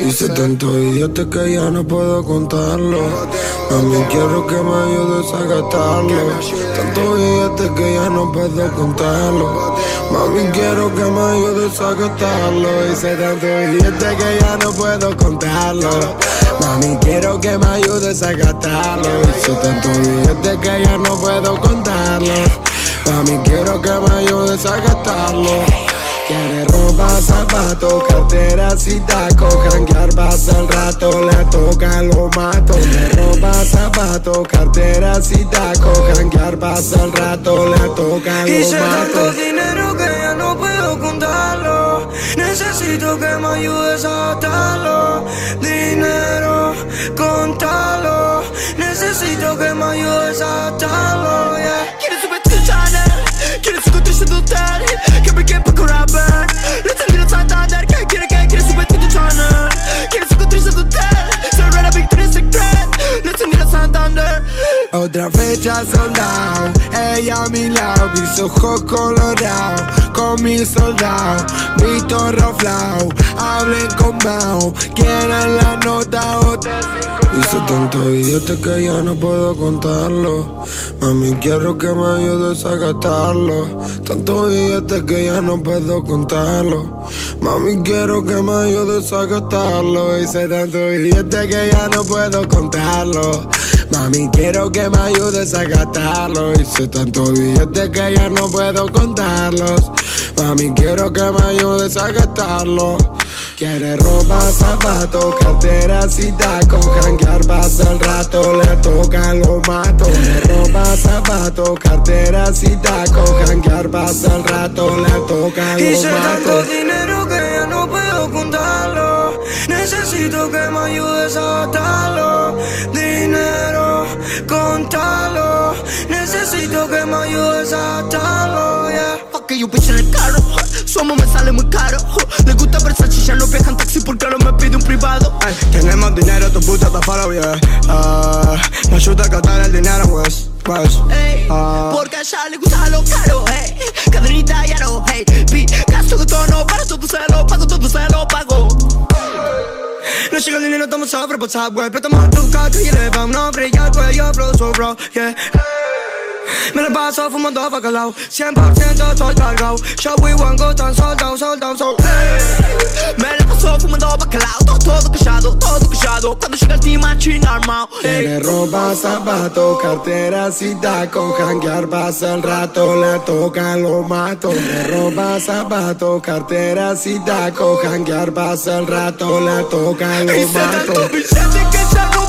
Hice tanto idiota que ya no puedo contarlo. A quiero que me ayudes a gastarlo. Tanto billete que ya no puedo contarlo. Mami, quiero que me ayudes a gastarlo. Hice tanto billete que ya no puedo contarlo. Mami, quiero que me ayudes a gastarlo. Hice tanto billete que ya no puedo contarlo. Mami, quiero que me ayudes a gastarlo. Quiere ropa, zapatos, carteras y tacos Janguear pasa el rato, le toca, lo mato. De ropa, zapatos, carteras y tacos Janguear pasa el rato, le toca, lo Hice mato. tanto dinero que ya no puedo contarlo. Necesito que me ayudes a atarlo Dinero, contalo. Necesito que me ayudes a atarlo, yeah Otra fecha soldado, ella a mi lado, mis ojos colorados, con mis soldados, mi torro flau, hablen con Mao, quieran la nota o te Hice tanto billete que ya no puedo contarlo. Mami, quiero que me ayudes a gastarlo. Tanto billete que ya no puedo contarlo. Mami, quiero que me ayudes a gastarlo. Hice tanto billete que ya no puedo contarlo. Mami, quiero que me ayudes a gastarlo. Hice tanto billete que ya no puedo contarlos. Mami, quiero que me ayudes a gastarlo. Quiere ropa, zapatos, carteras y tacos Janguear pasa el rato, le toca, lo mato De ropa, zapatos, carteras y tacos Janguear pasa el rato, le toca, lo Hice tanto dinero que ya no puedo contarlo Necesito que me ayudes a Dinero, Necesito que me ayudes a atarlo, yeah. Fuck you bitch en el carro Su amo me sale muy caro Le gusta Versace, ya no viaja en taxi Porque ahora me pide un privado Ay, Tenemos dinero, tu puta te follow, yeah Ah, Me ayuda a gastar el dinero, pues, pues Ah. porque a ella le gusta lo caro, ey. Cadenita y aro, hey gasto que todo para todo se lo pago, todo se lo pago No that I'm a suffer, but top way. But the more do got to you live, I'm not pretty yet, where your blow so raw, yeah. Meron ba sa fumando pa galaw 100% toto'y fumando pa todo callado, todo callado. Cuando llega el team machín armado ey. Quiere ropa, zapatos, carteras y tacos Janguear pasa el rato, le toca, lo mato. De ropa, zapatos, carteras y tacos Janguear pasa el rato, le toca, lo mato. que